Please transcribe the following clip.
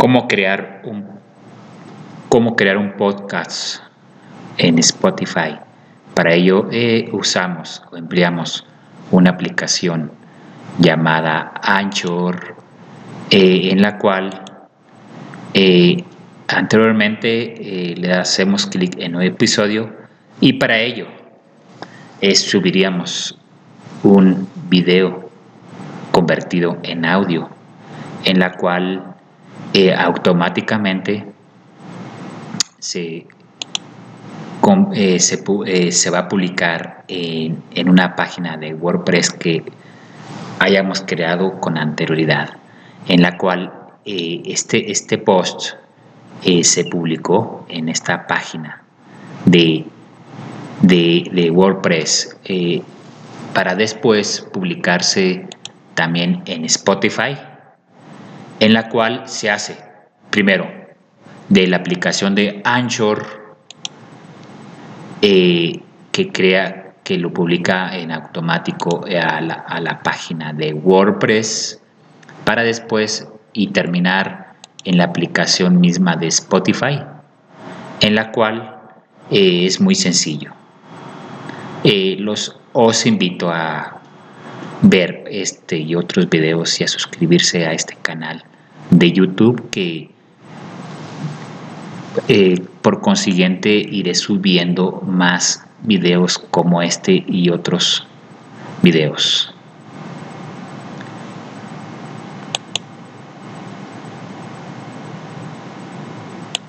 cómo crear un cómo crear un podcast en Spotify. Para ello eh, usamos o empleamos una aplicación llamada Anchor, eh, en la cual eh, anteriormente le hacemos clic en un episodio y para ello subiríamos un video convertido en audio, en la cual automáticamente se eh, eh, se, va a publicar en, una página de WordPress que hayamos creado con anterioridad, en la cual eh, este, este post se publicó en esta página de, de WordPress para después publicarse también en Spotify, en la cual se hace primero de la aplicación de Anchor eh, que crea, que lo publica en automático a la, página de WordPress para después y terminar en la aplicación misma de Spotify, en la cual eh, es muy sencillo. Eh, los, os invito a ver este y otros videos y a suscribirse a este canal de YouTube que eh, por consiguiente iré subiendo más videos como este y otros videos.